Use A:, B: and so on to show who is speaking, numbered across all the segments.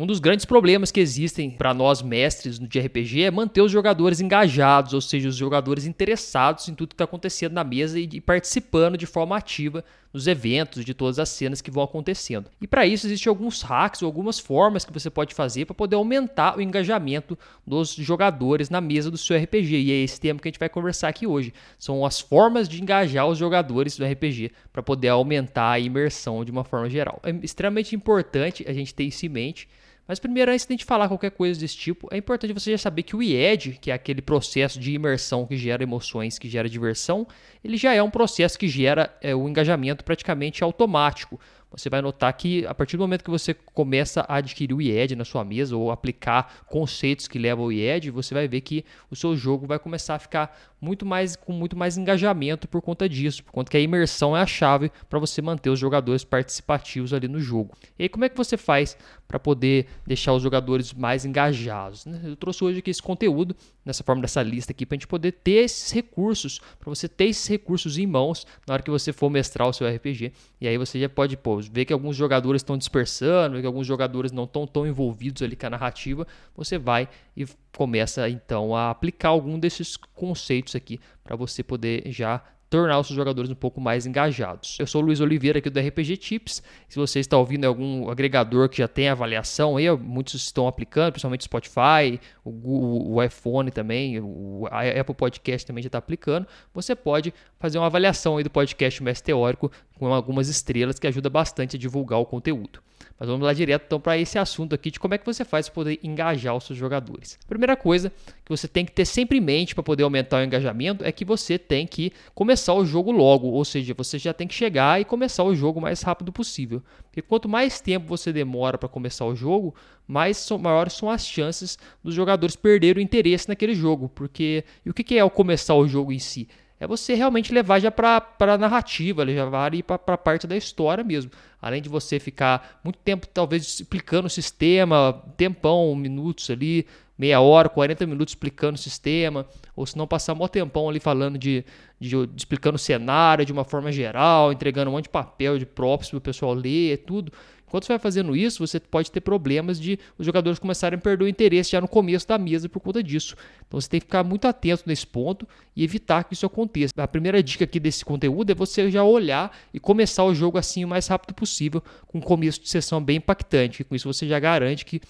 A: Um dos grandes problemas que existem para nós mestres de RPG é manter os jogadores engajados, ou seja, os jogadores interessados em tudo que está acontecendo na mesa e participando de forma ativa nos eventos, de todas as cenas que vão acontecendo. E para isso existem alguns hacks ou algumas formas que você pode fazer para poder aumentar o engajamento dos jogadores na mesa do seu RPG. E é esse tema que a gente vai conversar aqui hoje. São as formas de engajar os jogadores do RPG para poder aumentar a imersão de uma forma geral. É extremamente importante a gente ter isso em mente mas primeiro, antes de a gente falar qualquer coisa desse tipo, é importante você já saber que o IED, que é aquele processo de imersão que gera emoções, que gera diversão, ele já é um processo que gera é, o engajamento praticamente automático você vai notar que a partir do momento que você começa a adquirir o IED na sua mesa ou aplicar conceitos que levam ao IED, você vai ver que o seu jogo vai começar a ficar muito mais com muito mais engajamento por conta disso, por conta que a imersão é a chave para você manter os jogadores participativos ali no jogo. E aí como é que você faz para poder deixar os jogadores mais engajados? Né? Eu trouxe hoje aqui esse conteúdo nessa forma dessa lista aqui para a gente poder ter esses recursos, para você ter esses recursos em mãos na hora que você for mestrar o seu RPG. E aí você já pode pô, ver que alguns jogadores estão dispersando, que alguns jogadores não estão tão envolvidos ali com a narrativa, você vai e começa então a aplicar algum desses conceitos aqui para você poder já tornar os seus jogadores um pouco mais engajados. Eu sou o Luiz Oliveira aqui do RPG Tips. Se você está ouvindo algum agregador que já tem avaliação, aí muitos estão aplicando, principalmente Spotify, o, Google, o iPhone também, o Apple Podcast também já está aplicando. Você pode fazer uma avaliação aí do podcast Mestre Teórico com algumas estrelas que ajuda bastante a divulgar o conteúdo. Mas vamos lá direto então para esse assunto aqui de como é que você faz para poder engajar os seus jogadores. Primeira coisa que você tem que ter sempre em mente para poder aumentar o engajamento é que você tem que começar o jogo logo, ou seja, você já tem que chegar e começar o jogo o mais rápido possível. Porque quanto mais tempo você demora para começar o jogo, mais são, maiores são as chances dos jogadores perderem o interesse naquele jogo. Porque e o que é o começar o jogo em si? É você realmente levar já para a narrativa, levar para a parte da história mesmo. Além de você ficar muito tempo, talvez, explicando o sistema, tempão, minutos ali, meia hora, 40 minutos explicando o sistema, ou se não passar um tempão ali falando de, de, de, explicando o cenário de uma forma geral, entregando um monte de papel, de props para o pessoal ler, tudo. Enquanto você vai fazendo isso, você pode ter problemas de os jogadores começarem a perder o interesse já no começo da mesa por conta disso. Então você tem que ficar muito atento nesse ponto e evitar que isso aconteça. A primeira dica aqui desse conteúdo é você já olhar e começar o jogo assim o mais rápido possível, com um começo de sessão bem impactante. Com isso você já garante que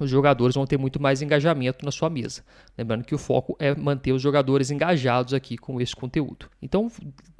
A: os jogadores vão ter muito mais engajamento na sua mesa. Lembrando que o foco é manter os jogadores engajados aqui com esse conteúdo. Então,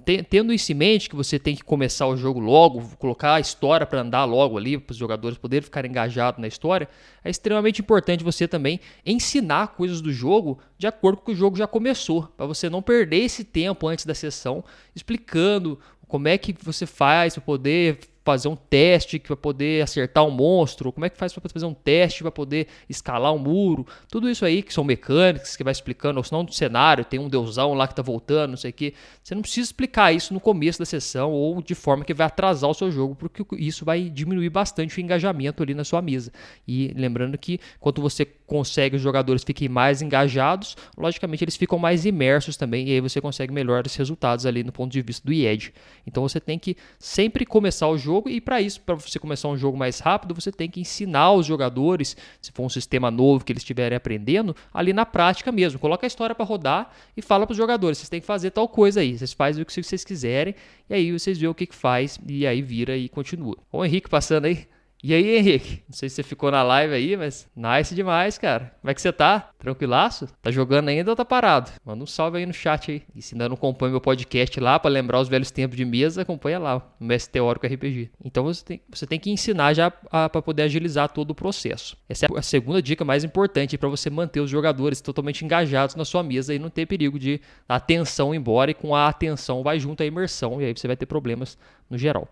A: tendo isso em mente que você tem que começar o jogo logo, colocar a história para andar logo ali, para os jogadores poderem ficar engajados na história, é extremamente importante você também ensinar coisas do jogo de acordo com o que o jogo já começou, para você não perder esse tempo antes da sessão explicando como é que você faz para poder fazer um teste para poder acertar um monstro, como é que faz para fazer um teste para poder escalar um muro, tudo isso aí que são mecânicas que vai explicando, ou senão do cenário, tem um deusão lá que está voltando, não sei o que. Você não precisa explicar isso no começo da sessão ou de forma que vai atrasar o seu jogo, porque isso vai diminuir bastante o engajamento ali na sua mesa. E lembrando que quanto você consegue os jogadores fiquem mais engajados, logicamente eles ficam mais imersos também, e aí você consegue melhores resultados ali no ponto de vista do IED. Então você tem que sempre começar o jogo e para isso, para você começar um jogo mais rápido, você tem que ensinar os jogadores, se for um sistema novo que eles estiverem aprendendo, ali na prática mesmo. Coloca a história para rodar e fala para os jogadores, vocês têm que fazer tal coisa aí, vocês fazem o que vocês quiserem e aí vocês veem o que, que faz e aí vira e continua. O Henrique passando aí. E aí, Henrique? Não sei se você ficou na live aí, mas nice demais, cara. Como é que você tá? Tranquilaço? Tá jogando ainda ou tá parado? Manda um salve aí no chat aí. E se ainda não acompanha meu podcast lá, para lembrar os velhos tempos de mesa, acompanha lá, no Mestre Teórico RPG. Então você tem, você tem que ensinar já para poder agilizar todo o processo. Essa é a segunda dica mais importante para você manter os jogadores totalmente engajados na sua mesa e não ter perigo de a atenção embora e com a atenção vai junto a imersão e aí você vai ter problemas no geral.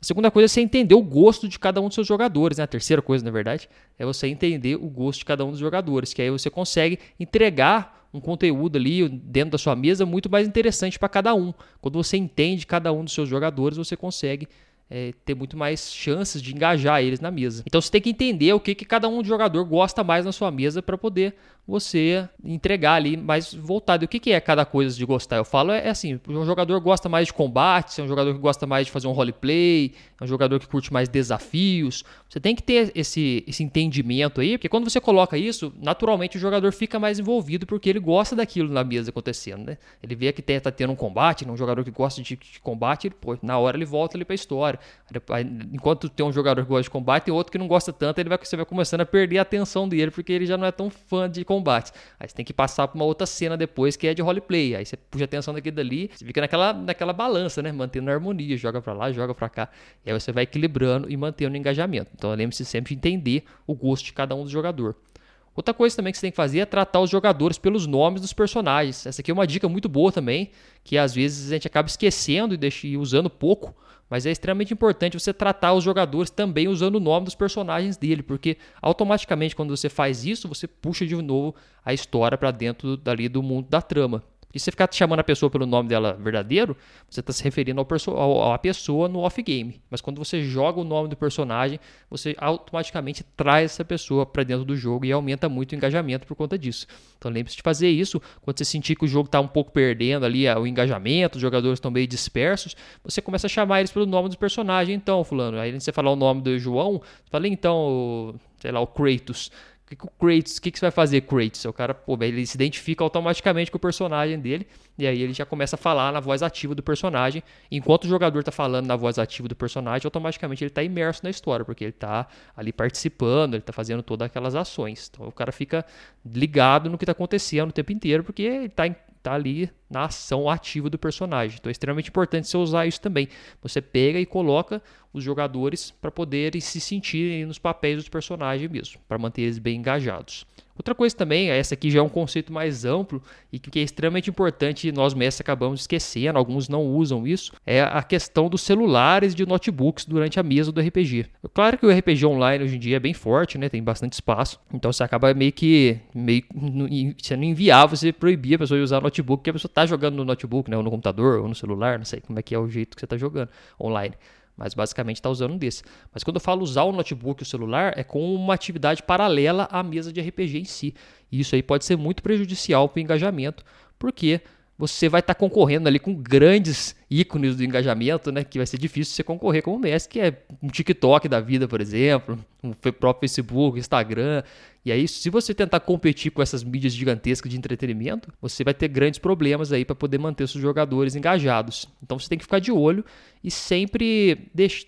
A: A segunda coisa é você entender o gosto de cada um dos seus jogadores. Né? A terceira coisa, na verdade, é você entender o gosto de cada um dos jogadores, que aí você consegue entregar um conteúdo ali dentro da sua mesa muito mais interessante para cada um. Quando você entende cada um dos seus jogadores, você consegue é, ter muito mais chances de engajar eles na mesa. Então você tem que entender o que, que cada um jogador gosta mais na sua mesa para poder você entregar ali mais voltado. O que, que é cada coisa de gostar? Eu falo é, é assim, um jogador gosta mais de combate, é um jogador que gosta mais de fazer um roleplay, é um jogador que curte mais desafios. Você tem que ter esse, esse entendimento aí, porque quando você coloca isso, naturalmente o jogador fica mais envolvido porque ele gosta daquilo na mesa acontecendo, né? Ele vê que está tendo um combate, né? um jogador que gosta de, de combate, ele, pô, na hora ele volta ali para a história. Enquanto tem um jogador que gosta de combate e outro que não gosta tanto, ele vai, você vai começando a perder a atenção dele porque ele já não é tão fã de combates. Aí você tem que passar para uma outra cena depois que é de roleplay. Aí você puxa a atenção daquele dali, você fica naquela, naquela balança, né? Mantendo a harmonia, joga para lá, joga para cá. E aí você vai equilibrando e mantendo o engajamento. Então lembre-se sempre de entender o gosto de cada um do jogador. Outra coisa também que você tem que fazer é tratar os jogadores pelos nomes dos personagens. Essa aqui é uma dica muito boa também, que às vezes a gente acaba esquecendo e usando pouco, mas é extremamente importante você tratar os jogadores também usando o nome dos personagens dele, porque automaticamente quando você faz isso, você puxa de novo a história para dentro dali do mundo da trama. E se você ficar chamando a pessoa pelo nome dela verdadeiro, você está se referindo ao à pessoa no off-game. Mas quando você joga o nome do personagem, você automaticamente traz essa pessoa para dentro do jogo e aumenta muito o engajamento por conta disso. Então lembre-se de fazer isso. Quando você sentir que o jogo está um pouco perdendo ali o engajamento, os jogadores estão meio dispersos, você começa a chamar eles pelo nome do personagem. Então, fulano, aí você falar o nome do João, fala então, sei lá, o Kratos que, que o Kratos, o que, que você vai fazer, Kratos? O cara, pô, ele se identifica automaticamente com o personagem dele, e aí ele já começa a falar na voz ativa do personagem. Enquanto o jogador está falando na voz ativa do personagem, automaticamente ele está imerso na história, porque ele está ali participando, ele está fazendo todas aquelas ações. Então o cara fica ligado no que está acontecendo o tempo inteiro, porque ele está tá ali na ação ativa do personagem. Então é extremamente importante você usar isso também. Você pega e coloca os jogadores para poderem se sentirem nos papéis dos personagens mesmo, para manter eles bem engajados. Outra coisa também, essa aqui já é um conceito mais amplo e que é extremamente importante nós mestres acabamos esquecendo, alguns não usam isso, é a questão dos celulares e de notebooks durante a mesa do RPG. Claro que o RPG online hoje em dia é bem forte, né? Tem bastante espaço, então você acaba meio que meio sendo inviável você proibir a pessoa de usar notebook, porque a pessoa está jogando no notebook, né, ou no computador, ou no celular, não sei como é que é o jeito que você está jogando online mas basicamente está usando um desse. Mas quando eu falo usar o notebook e o celular, é com uma atividade paralela à mesa de RPG em si. E isso aí pode ser muito prejudicial para o engajamento, porque você vai estar tá concorrendo ali com grandes ícones do engajamento, né? Que vai ser difícil você concorrer como mestre, que é um TikTok da vida, por exemplo, um próprio Facebook, Instagram. E aí, se você tentar competir com essas mídias gigantescas de entretenimento, você vai ter grandes problemas aí para poder manter seus jogadores engajados. Então você tem que ficar de olho e sempre deixe,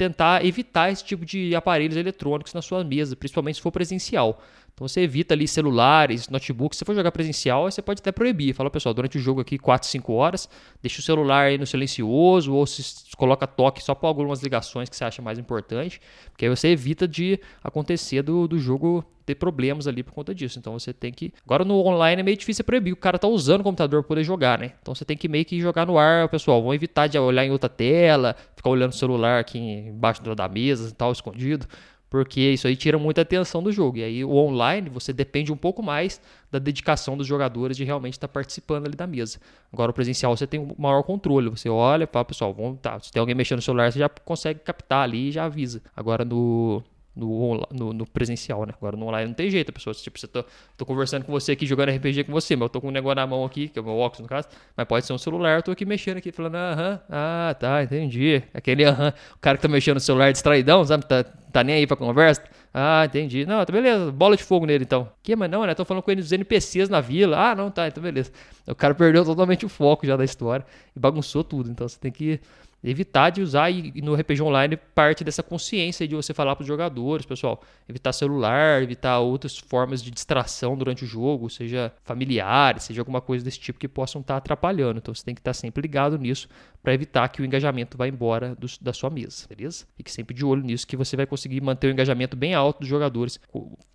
A: tentar evitar esse tipo de aparelhos eletrônicos na sua mesa, principalmente se for presencial. Então você evita ali celulares, notebooks. Se for jogar presencial, você pode até proibir. Fala, pessoal, durante o jogo aqui 4, 5 horas, deixa o celular aí no silencioso ou se coloca toque só para algumas ligações que você acha mais importante, porque aí você evita de acontecer do, do jogo ter problemas ali por conta disso. Então você tem que. Agora no online é meio difícil proibir. O cara tá usando o computador para poder jogar, né? Então você tem que meio que jogar no ar, pessoal. Vão evitar de olhar em outra tela, ficar olhando o celular aqui embaixo da mesa e tal, escondido porque isso aí tira muita atenção do jogo. E aí o online você depende um pouco mais da dedicação dos jogadores de realmente estar participando ali da mesa. Agora o presencial você tem um maior controle. Você olha, fala, pessoal, vamos, tá, se tem alguém mexendo no celular, você já consegue captar ali e já avisa. Agora no no, no, no, presencial, né? Agora no online não tem jeito, a pessoa, tipo, você tô, tô conversando com você aqui, jogando RPG com você, mas eu tô com um negócio na mão aqui, que é o meu óculos no caso, mas pode ser um celular, eu tô aqui mexendo aqui, falando, aham, ah, tá, entendi. Aquele aham, o cara que tá mexendo no celular distraidão, sabe? Tá, tá nem aí pra conversa. Ah, entendi. Não, tá beleza, bola de fogo nele então. Que, mas não, né? Tô falando com ele dos NPCs na vila. Ah, não, tá, então beleza. O cara perdeu totalmente o foco já da história e bagunçou tudo, então você tem que evitar de usar e no RPG Online parte dessa consciência de você falar para os jogadores, pessoal, evitar celular, evitar outras formas de distração durante o jogo, seja familiares, seja alguma coisa desse tipo que possam estar tá atrapalhando. Então você tem que estar tá sempre ligado nisso para evitar que o engajamento vá embora do, da sua mesa, beleza? Fique sempre de olho nisso que você vai conseguir manter o engajamento bem alto dos jogadores,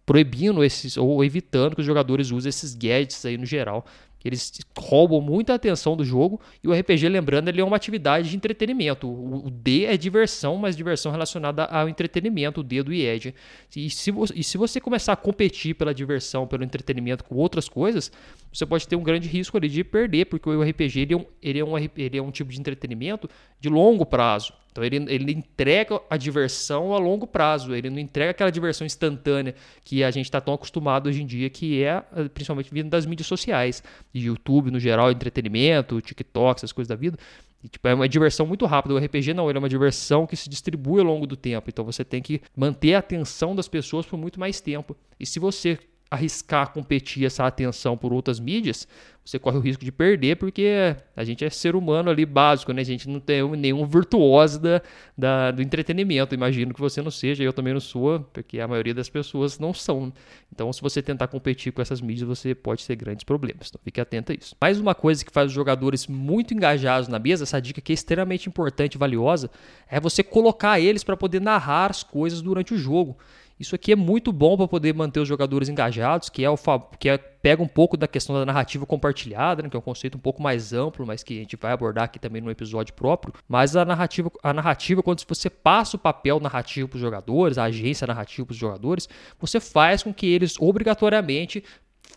A: proibindo esses ou evitando que os jogadores usem esses gadgets aí no geral eles roubam muita atenção do jogo e o RPG, lembrando, ele é uma atividade de entretenimento. O, D é diversão, mas diversão relacionada ao entretenimento, o D do IED. E se, e se você começar a competir pela diversão, pelo entretenimento com outras coisas, você pode ter um grande risco ali de perder, porque o RPG ele é um, ele é um, ele é um tipo de entretenimento de longo prazo. Então ele, ele entrega a diversão a longo prazo, ele não entrega aquela diversão instantânea que a gente está tão acostumado hoje em dia, que é principalmente vindo das mídias sociais, YouTube no geral, entretenimento, TikTok, essas coisas da vida. E, tipo, é uma diversão muito rápida. O RPG não, ele é uma diversão que se distribui ao longo do tempo. Então você tem que manter a atenção das pessoas por muito mais tempo. E se você arriscar competir essa atenção por outras mídias, você corre o risco de perder, porque a gente é ser humano ali básico, né? A gente não tem nenhum virtuoso da, da, do entretenimento. Imagino que você não seja, eu também não sou, porque a maioria das pessoas não são. Então, se você tentar competir com essas mídias, você pode ter grandes problemas. Então, fique atento a isso. Mais uma coisa que faz os jogadores muito engajados na mesa, essa dica que é extremamente importante e valiosa, é você colocar eles para poder narrar as coisas durante o jogo. Isso aqui é muito bom para poder manter os jogadores engajados, que é o que é, pega um pouco da questão da narrativa compartilhada, né, que é um conceito um pouco mais amplo, mas que a gente vai abordar aqui também no episódio próprio. Mas a narrativa, a narrativa quando você passa o papel narrativo para os jogadores, a agência narrativa para os jogadores, você faz com que eles obrigatoriamente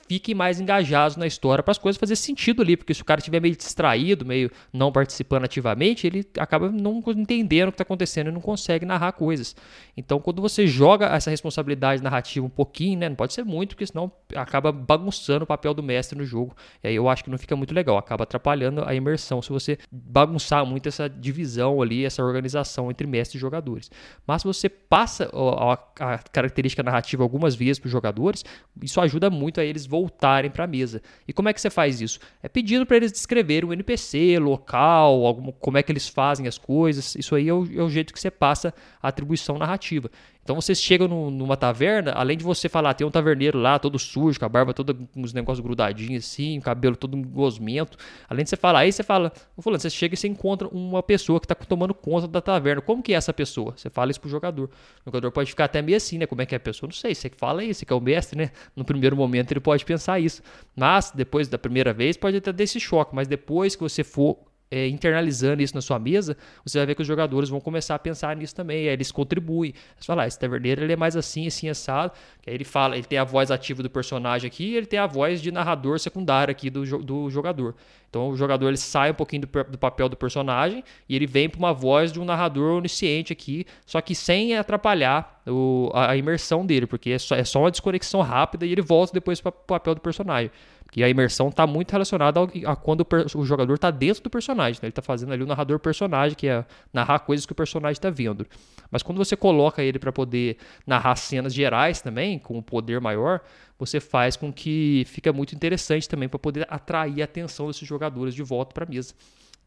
A: fiquem mais engajados na história para as coisas fazer sentido ali, porque se o cara estiver meio distraído, meio não participando ativamente, ele acaba não entendendo o que está acontecendo e não consegue narrar coisas. Então, quando você joga essa responsabilidade narrativa um pouquinho, né, não pode ser muito, porque senão acaba bagunçando o papel do mestre no jogo. E aí eu acho que não fica muito legal, acaba atrapalhando a imersão se você bagunçar muito essa divisão ali, essa organização entre mestre e jogadores. Mas se você passa a, a característica narrativa algumas vezes para os jogadores, isso ajuda muito a eles voltarem voltarem para a mesa. E como é que você faz isso? É pedindo para eles descreverem o NPC, local, algum, como é que eles fazem as coisas. Isso aí é o, é o jeito que você passa a atribuição narrativa. Então vocês chegam no, numa taverna, além de você falar, tem um taverneiro lá, todo sujo, com a barba toda com os negócios grudadinhos assim, o cabelo todo gosmento. Além de você falar, aí você fala, fulano, você chega e você encontra uma pessoa que está tomando conta da taverna. Como que é essa pessoa? Você fala isso pro jogador. O jogador pode ficar até meio assim, né? Como é que é a pessoa? Não sei, você fala isso, que é o mestre, né? No primeiro momento ele pode pensar isso. Mas depois da primeira vez pode até desse choque, mas depois que você for é, internalizando isso na sua mesa, você vai ver que os jogadores vão começar a pensar nisso também. Aí eles contribuem. Você fala, ah, esse taverneiro ele é mais assim, assim, assado. Que aí ele fala, ele tem a voz ativa do personagem aqui ele tem a voz de narrador secundário aqui do, do jogador. Então o jogador ele sai um pouquinho do, do papel do personagem e ele vem para uma voz de um narrador onisciente aqui, só que sem atrapalhar o, a, a, imersão dele, porque é só, é só uma desconexão rápida e ele volta depois para o papel do personagem. Porque a imersão está muito relacionada ao, a quando o, o jogador está dentro do personagem. Né? Ele está fazendo ali o narrador personagem, que é narrar coisas que o personagem está vendo. Mas quando você coloca ele para poder narrar cenas gerais também, com um poder maior, você faz com que fica muito interessante também para poder atrair a atenção desses jogadores de volta para a mesa.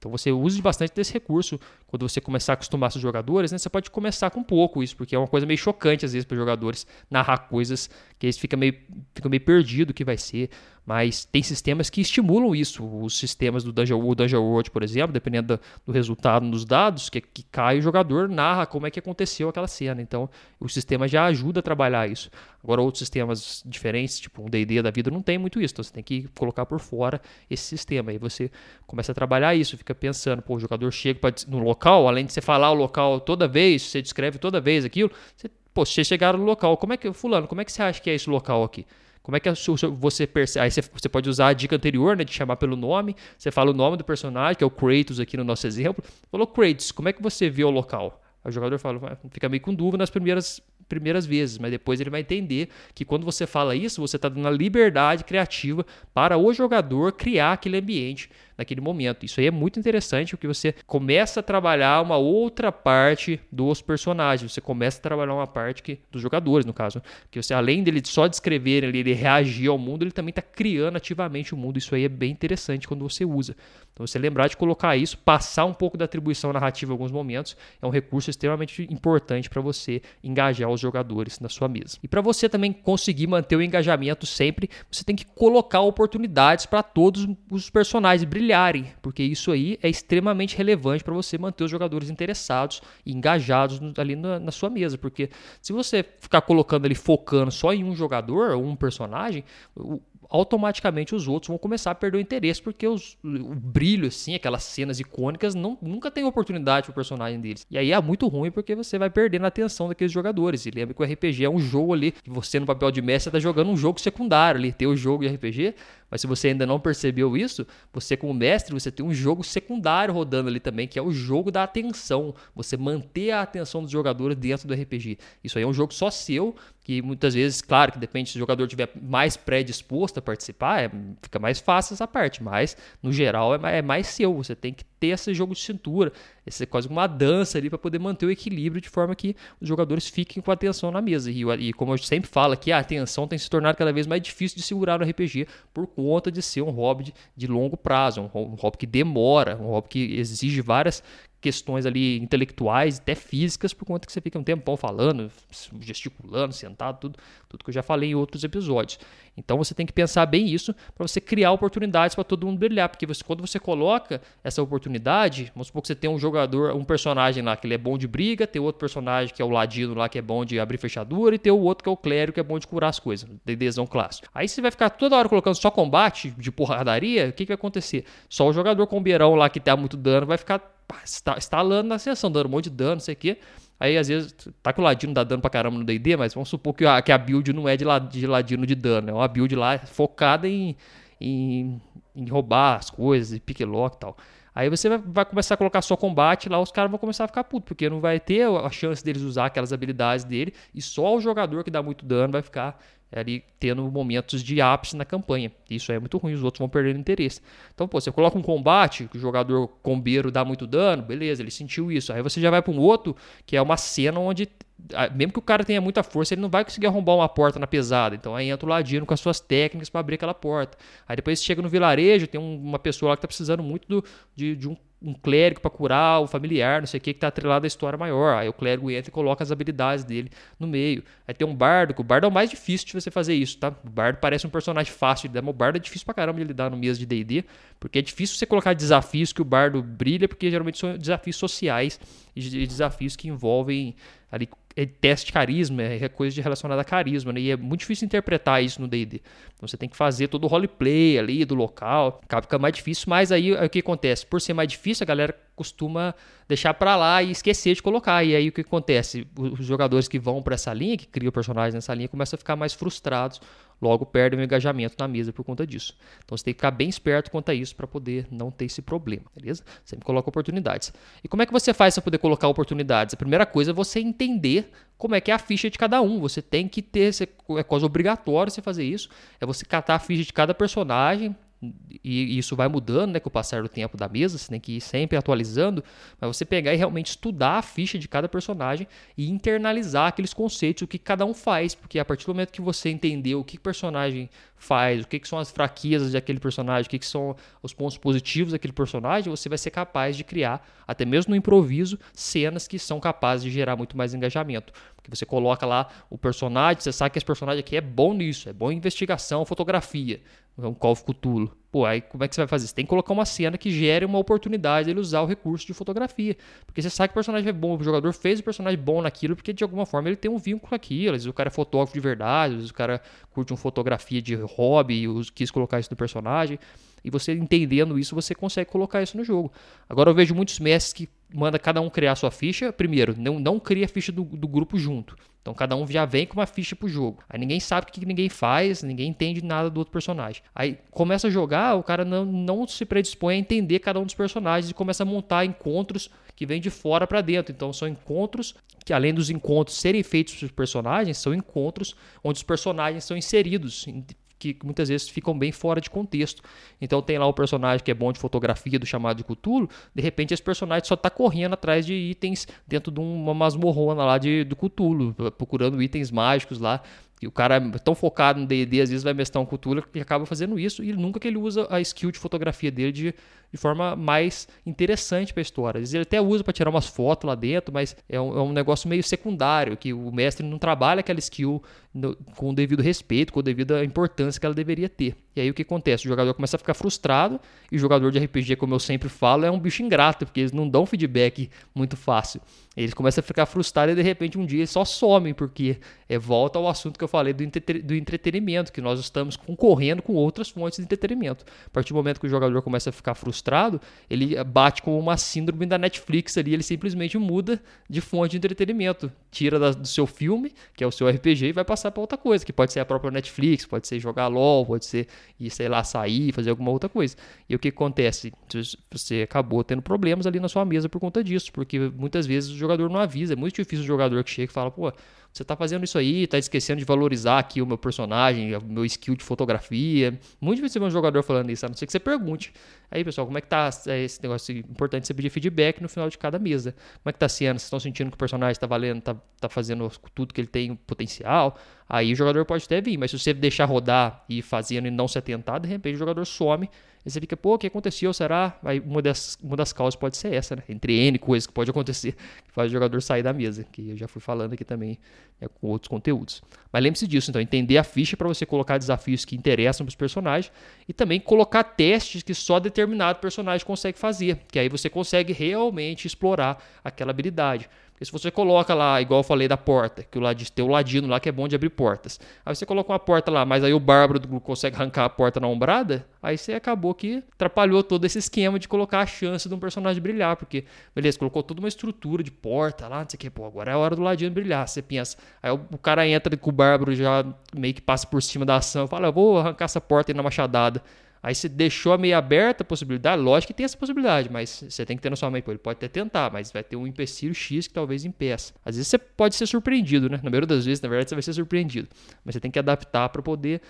A: Então você use bastante desse recurso quando você começar a acostumar seus jogadores, né? Você pode começar com pouco isso, porque é uma coisa meio chocante às vezes para os jogadores narrar coisas que eles ficam meio, ficam meio perdido o que vai ser. Mas tem sistemas que estimulam isso. Os sistemas do Dungeon, o Dungeon World, por exemplo, dependendo do, do resultado nos dados, que, que cai o jogador narra como é que aconteceu aquela cena. Então, o sistema já ajuda a trabalhar isso. Agora, outros sistemas diferentes, tipo um D&D da vida, não tem muito isso. Então, você tem que colocar por fora esse sistema. Aí você começa a trabalhar isso, fica pensando, pô, o jogador chega no local, além de você falar o local toda vez, você descreve toda vez aquilo, você, pô, você chegar no local, como é que, fulano, como é que você acha que é esse local aqui? Como é que você percebe? Aí você pode usar a dica anterior, né, de chamar pelo nome. Você fala o nome do personagem, que é o Kratos aqui no nosso exemplo. Falou Kratos, como é que você vê o local? Aí o jogador fala, fica meio com dúvida nas primeiras primeiras vezes, mas depois ele vai entender que quando você fala isso, você está dando a liberdade criativa para o jogador criar aquele ambiente naquele momento. Isso aí é muito interessante porque você começa a trabalhar uma outra parte dos personagens, você começa a trabalhar uma parte que, dos jogadores, no caso, que você além dele só descrever ele, ele reagir ao mundo, ele também está criando ativamente o mundo. Isso aí é bem interessante quando você usa. Então você lembrar de colocar isso, passar um pouco da atribuição narrativa em alguns momentos, é um recurso extremamente importante para você engajar os jogadores na sua mesa. E para você também conseguir manter o engajamento sempre, você tem que colocar oportunidades para todos os personagens brilharem, porque isso aí é extremamente relevante para você manter os jogadores interessados e engajados ali na, na, sua mesa, porque se você ficar colocando ali focando só em um jogador ou um personagem, o, automaticamente os outros vão começar a perder o interesse, porque os, o brilho, assim, aquelas cenas icônicas, não, nunca tem oportunidade pro personagem deles. E aí é muito ruim porque você vai perdendo a atenção daqueles jogadores. E lembra que o RPG é um jogo ali, que você no papel de mestre está jogando um jogo secundário ali. Tem o jogo de RPG, Mas se você ainda não percebeu isso, você como mestre, você tem um jogo secundário rodando ali também, que é o jogo da atenção. Você manter a atenção dos jogadores dentro do RPG. Isso aí é um jogo só seu, que muitas vezes, claro que depende se o jogador tiver mais predisposto a participar, é, fica mais fácil essa parte, mas no geral é, é mais seu, você tem que ter esse jogo de cintura, esse é quase uma dança ali para poder manter o equilíbrio de forma que os jogadores fiquem com a atenção na mesa. E, e como eu sempre falo aqui, a atenção tem se tornado cada vez mais difícil de segurar no RPG por conta de ser um hobby de, longo prazo, um hobby que demora, um hobby que exige várias questões ali intelectuais, até físicas, por conta que você fica um tempão falando, gesticulando, sentado, tudo, tudo que eu já falei em outros episódios. Então você tem que pensar bem isso para você criar oportunidades para todo mundo brilhar, porque você, quando você coloca essa oportunidade, vamos supor que você tem um jogador, um personagem lá que ele é bom de briga, tem outro personagem que é o ladino lá que é bom de abrir fechadura e tem o outro que é o clérigo que é bom de curar as coisas, DDzão clássico. Aí você vai ficar toda hora colocando só combate de porradaria, o que, que vai acontecer? Só o jogador com beirão lá que dá muito dano vai ficar estalando na sessão, dando um monte de dano, não sei o quê. Aí, às vezes, tá que o Ladino dá dano pra caramba no D&D, mas vamos supor que a, que a build não é de, de Ladino de dano. É uma build lá focada em, em, em roubar as coisas, pick lock e tal. Aí você vai, vai, começar a colocar só combate lá, os caras vão começar a ficar putos, porque não vai ter a chance deles usar aquelas habilidades dele, e só o jogador que dá muito dano vai ficar ali tendo momentos de ápice na campanha. Isso é muito ruim, os outros vão perder interesse. Então, pô, você coloca um combate, que o jogador combeiro dá muito dano, beleza, ele sentiu isso. Aí você já vai para um outro, que é uma cena onde, mesmo que o cara tenha muita força, ele não vai conseguir arrombar uma porta na pesada. Então aí entra o ladino com as suas técnicas para abrir aquela porta. Aí depois chega no vilarejo, tem uma pessoa lá que está precisando muito do, de, de um um clérigo para curar o familiar, não sei o que, que está atrelado à história maior. Aí o clérigo entra e coloca as habilidades dele no meio. Aí tem um bardo, que o bardo é o mais difícil de você fazer isso, tá? O bardo parece um personagem fácil de dar, mas o bardo é difícil pra caramba de lidar no mês de D&D, porque é difícil você colocar desafios que o bardo brilha, porque geralmente são desafios sociais e desafios que envolvem ali é teste de carisma, é coisa de relacionada a carisma, né? E é muito difícil interpretar isso no D&D. Então você tem que fazer todo o roleplay ali do local, acaba ficando mais difícil, mas aí o que acontece? Por ser mais difícil, a galera costuma deixar para lá e esquecer de colocar. E aí o que acontece? Os jogadores que vão para essa linha, que criam personagens nessa linha, começam a ficar mais frustrados logo perdem o engajamento na mesa por conta disso. Então você tem que ficar bem esperto quanto a isso para poder não ter esse problema, beleza? Sempre coloca oportunidades. E como é que você faz para poder colocar oportunidades? A primeira coisa é você entender como é que é a ficha de cada um. Você tem que ter, é quase obrigatório você fazer isso. É você catar a ficha de cada personagem, e isso vai mudando né, com o passar do tempo da mesa, você tem que ir sempre atualizando, mas você pegar e realmente estudar a ficha de cada personagem e internalizar aqueles conceitos, o que cada um faz, porque a partir do momento que você entendeu o que personagem faz, o que, que são as fraquezas daquele personagem, o que, que são os pontos positivos daquele personagem, você vai ser capaz de criar, até mesmo no improviso, cenas que são capazes de gerar muito mais engajamento. Porque você coloca lá o personagem, você sabe que esse personagem aqui é bom nisso, é bom em investigação, fotografia um Call of Cthulhu. Pô, aí como é que você vai fazer? Você tem que colocar uma cena que gere uma oportunidade dele usar o recurso de fotografia. Porque você sabe que o personagem é bom, o jogador fez o personagem bom naquilo, porque de alguma forma ele tem um vínculo com aquilo. Às vezes o cara é fotógrafo de verdade, às vezes o cara curte uma fotografia de hobby e quis colocar isso no personagem. E você entendendo isso, você consegue colocar isso no jogo. Agora eu vejo muitos mestres que manda cada um criar sua ficha. Primeiro, não, não cria a ficha do, do grupo junto. Então cada um já vem com uma ficha pro jogo. Aí ninguém sabe o que ninguém faz, ninguém entende nada do outro personagem. Aí começa a jogar, o cara não, não se predispõe a entender cada um dos personagens e começa a montar encontros que vêm de fora para dentro. Então são encontros que além dos encontros serem feitos para os personagens, são encontros onde os personagens são inseridos que muitas vezes ficam bem fora de contexto. Então tem lá o personagem que é bom de fotografia do chamado de Cthulhu, de repente esse personagem só está correndo atrás de itens dentro de uma masmorrona lá de, do Cthulhu, procurando itens mágicos lá e o cara é tão focado no D&D, às vezes vai mestrar um Cthulhu que acaba fazendo isso e nunca que ele usa a skill de fotografia dele de, de forma mais interessante para a história. Às vezes ele até usa para tirar umas fotos lá dentro, mas é um, é um, negócio meio secundário, que o mestre não trabalha aquela skill no, com o devido respeito, com a devida importância que ela deveria ter. E aí o que acontece? O jogador começa a ficar frustrado e o jogador de RPG, como eu sempre falo, é um bicho ingrato, porque eles não dão feedback muito fácil. Eles começam a ficar frustrados e de repente um dia eles só somem, porque é, volta ao assunto que eu falei do, do entretenimento, que nós estamos concorrendo com outras fontes de entretenimento. A partir do momento que o jogador começa a ficar frustrado, ele bate com uma síndrome da Netflix ali, ele simplesmente muda de fonte de entretenimento. Tira da, do seu filme, que é o seu RPG, e vai para passar para outra coisa, que pode ser a própria Netflix, pode ser jogar LOL, pode ser ir, sei lá, sair, fazer alguma outra coisa. E o que acontece? Você acabou tendo problemas ali na sua mesa por conta disso, porque muitas vezes o jogador não avisa. É muito difícil o jogador que chega e fala, pô, você tá fazendo isso aí, tá esquecendo de valorizar aqui o meu personagem, o meu skill de fotografia. Muito difícil ver um jogador falando isso, a não ser que você pergunte. Aí, pessoal, como é que tá é, esse negócio? Importante você pedir feedback no final de cada mesa. Como é que tá sendo? Vocês estão sentindo que o personagem tá valendo, tá, tá fazendo tudo que ele tem potencial? Aí o jogador pode até vir, mas se você deixar rodar e ir fazendo e não se atentar, de repente o jogador some. E você fica, pô, o que aconteceu? Será? Aí uma das, uma das causas pode ser essa, né? Entre N coisas que pode acontecer, que faz o jogador sair da mesa, que eu já fui falando aqui também né, com outros conteúdos. Mas lembre-se disso, então, entender a ficha para você colocar desafios que interessam para os personagens e também colocar testes que só determinado personagem consegue fazer, que aí você consegue realmente explorar aquela habilidade. Porque se você coloca lá, igual eu falei da porta, que o lado tem o ladino lá que é bom de abrir portas. Aí você coloca uma porta lá, mas aí o bárbaro consegue arrancar a porta na ombrada, aí você acabou que atrapalhou todo esse esquema de colocar a chance de um personagem brilhar, porque beleza, colocou toda uma estrutura de porta lá, não sei o que, pô, agora é a hora do ladino brilhar, você pensa. Aí o, cara entra com o bárbaro já meio que passa por cima da ação, fala, eu vou arrancar essa porta aí na machadada. Aí você deixou meio aberta a possibilidade, lógico que tem essa possibilidade, mas você tem que ter na sua mente, ele pode até tentar, mas vai ter um empecilho X que talvez impeça. Às vezes você pode ser surpreendido, né? Na maioria das vezes, na verdade, você vai ser surpreendido. Mas você tem que adaptar para poder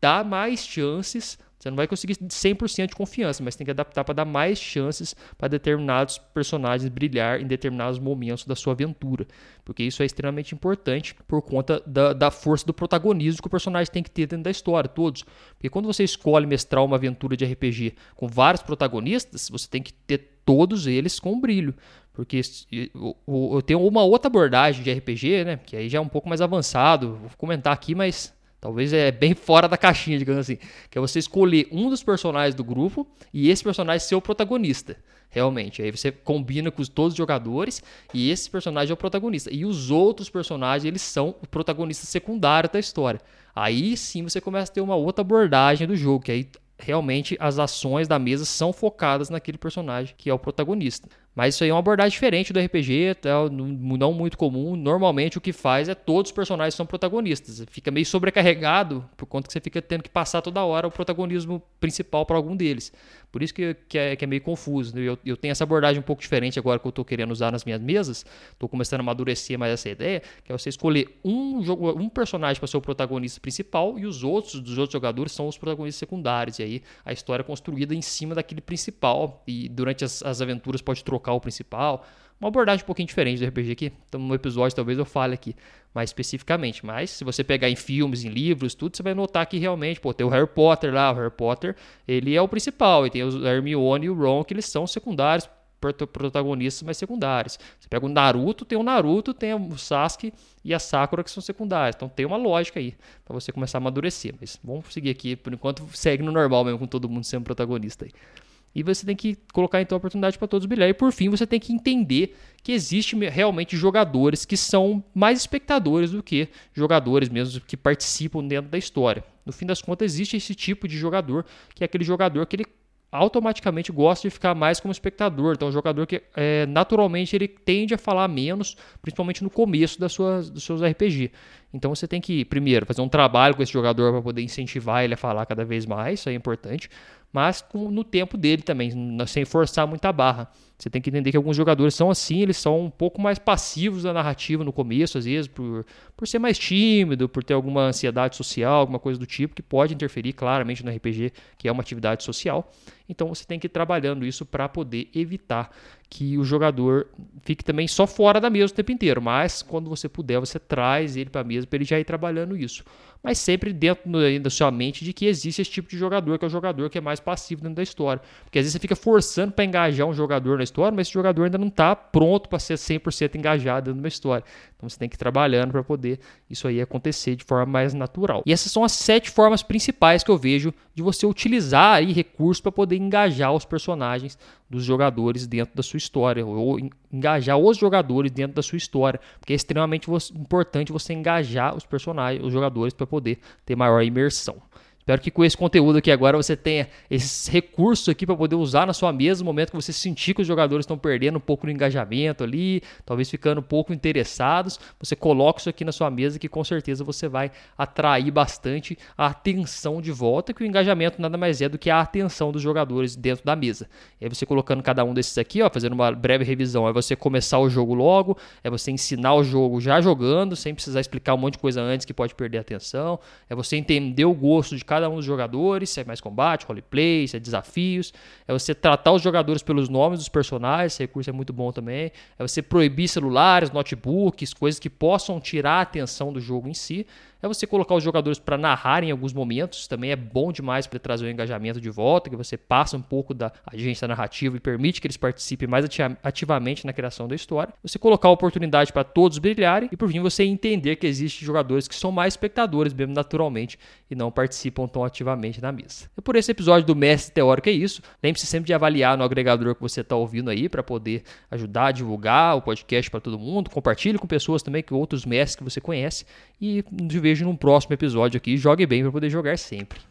A: dar mais chances você não vai conseguir 100% de confiança, mas tem que adaptar para dar mais chances para determinados personagens brilhar em determinados momentos da sua aventura. Porque isso é extremamente importante por conta da, da força do protagonismo que o personagem tem que ter dentro da história, todos. Porque quando você escolhe mestrar uma aventura de RPG com vários protagonistas, você tem que ter todos eles com brilho. Porque eu tenho uma outra abordagem de RPG, né? Que aí já é um pouco mais avançado. Vou comentar aqui, mas Talvez é bem fora da caixinha, digamos assim. Que é você escolher um dos personagens do grupo e esse personagem ser o protagonista. Realmente. Aí você combina com todos os jogadores e esse personagem é o protagonista. E os outros personagens, eles são o protagonista secundário da história. Aí sim você começa a ter uma outra abordagem do jogo, que aí realmente as ações da mesa são focadas naquele personagem que é o protagonista. Mas isso aí é uma abordagem diferente do RPG, tá? não muito comum. Normalmente o que faz é todos os personagens são protagonistas. Fica meio sobrecarregado, por conta que você fica tendo que passar toda hora o protagonismo principal para algum deles. Por isso que, que, é, que é meio confuso. Né? Eu, eu, tenho essa abordagem um pouco diferente agora que eu estou querendo usar nas minhas mesas. Estou começando a amadurecer mais essa ideia, que é você escolher um, jogo, um personagem para ser o protagonista principal e os outros dos outros jogadores são os protagonistas secundários. E aí a história é construída em cima daquele principal. E durante as, as aventuras pode trocar o principal. Uma abordagem um pouquinho diferente do RPG aqui. Então, no episódio talvez eu fale aqui mais especificamente. Mas se você pegar em filmes, em livros, tudo, você vai notar que realmente, pô, tem o Harry Potter lá, o Harry Potter, ele é o principal, e tem o Hermione e o Ron, que eles são secundários, protagonistas mais secundários. Você pega o Naruto, tem o Naruto, tem o Sasuke e a Sakura que são secundários. Então tem uma lógica aí para você começar a amadurecer. Mas vamos seguir aqui, por enquanto segue no normal mesmo com todo mundo sendo protagonista aí. E você tem que colocar então a oportunidade para todos brilhar. E por fim, você tem que entender que existe realmente jogadores que são mais espectadores do que jogadores mesmo que participam dentro da história. No fim das contas, existe esse tipo de jogador, que é aquele jogador que ele automaticamente gosta de ficar mais como espectador. Então, é um jogador que é, naturalmente ele tende a falar menos, principalmente no começo das suas, dos seus RPG. Então, você tem que, primeiro, fazer um trabalho com esse jogador para poder incentivar ele a falar cada vez mais, isso é importante mas no tempo dele também, sem forçar muita barra. Você tem que entender que alguns jogadores são assim, eles são um pouco mais passivos da narrativa no começo, às vezes, por, por ser mais tímido, por ter alguma ansiedade social, alguma coisa do tipo, que pode interferir claramente no RPG, que é uma atividade social. Então você tem que ir trabalhando isso para poder evitar que o jogador fique também só fora da mesa o tempo inteiro, mas quando você puder, você traz ele para a mesa para ele já ir trabalhando isso. Mas sempre dentro da sua mente de que existe esse tipo de jogador, que é o jogador que é mais passivo dentro da história. Porque às vezes você fica forçando para engajar um jogador na história, mas esse jogador ainda não está pronto para ser 100% engajado dentro história. Então você tem que ir trabalhando para poder isso aí acontecer de forma mais natural. E essas são as sete formas principais que eu vejo de você utilizar aí recursos para poder engajar os personagens dos jogadores dentro da sua história, ou engajar os jogadores dentro da sua história, porque é extremamente importante você engajar os personagens, os jogadores, para poder ter maior imersão. Espero que com esse conteúdo aqui agora você tenha esses recursos aqui para poder usar na sua mesa no momento que você sentir que os jogadores estão perdendo um pouco do engajamento ali, talvez ficando um pouco interessados. Você coloca isso aqui na sua mesa que com certeza você vai atrair bastante a atenção de volta, que o engajamento nada mais é do que a atenção dos jogadores dentro da mesa. E aí você colocando cada um desses aqui, ó, fazendo uma breve revisão, é você começar o jogo logo, é você ensinar o jogo já jogando, sem precisar explicar um monte de coisa antes que pode perder a atenção, é você entender o gosto de cada um dos jogadores, se é mais combate, roleplay, se é desafios. É você tratar os jogadores pelos nomes dos personagens, esse recurso é muito bom também. É você proibir celulares, notebooks, coisas que possam tirar a atenção do jogo em si é você colocar os jogadores para narrar em alguns momentos, também é bom demais para trazer o engajamento de volta, que você passa um pouco da agência narrativa e permite que eles participem mais ativamente na criação da história. Você colocar a oportunidade para todos brilharem e por fim você entender que existem jogadores que são mais espectadores mesmo naturalmente e não participam tão ativamente na mesa. E por esse episódio do Mestre Teórico é isso. Lembre-se sempre de avaliar no agregador que você está ouvindo aí para poder ajudar a divulgar o podcast para todo mundo. Compartilhe com pessoas também que outros mestres que você conhece e de vez vejo num próximo episódio aqui. Jogue bem para poder jogar sempre.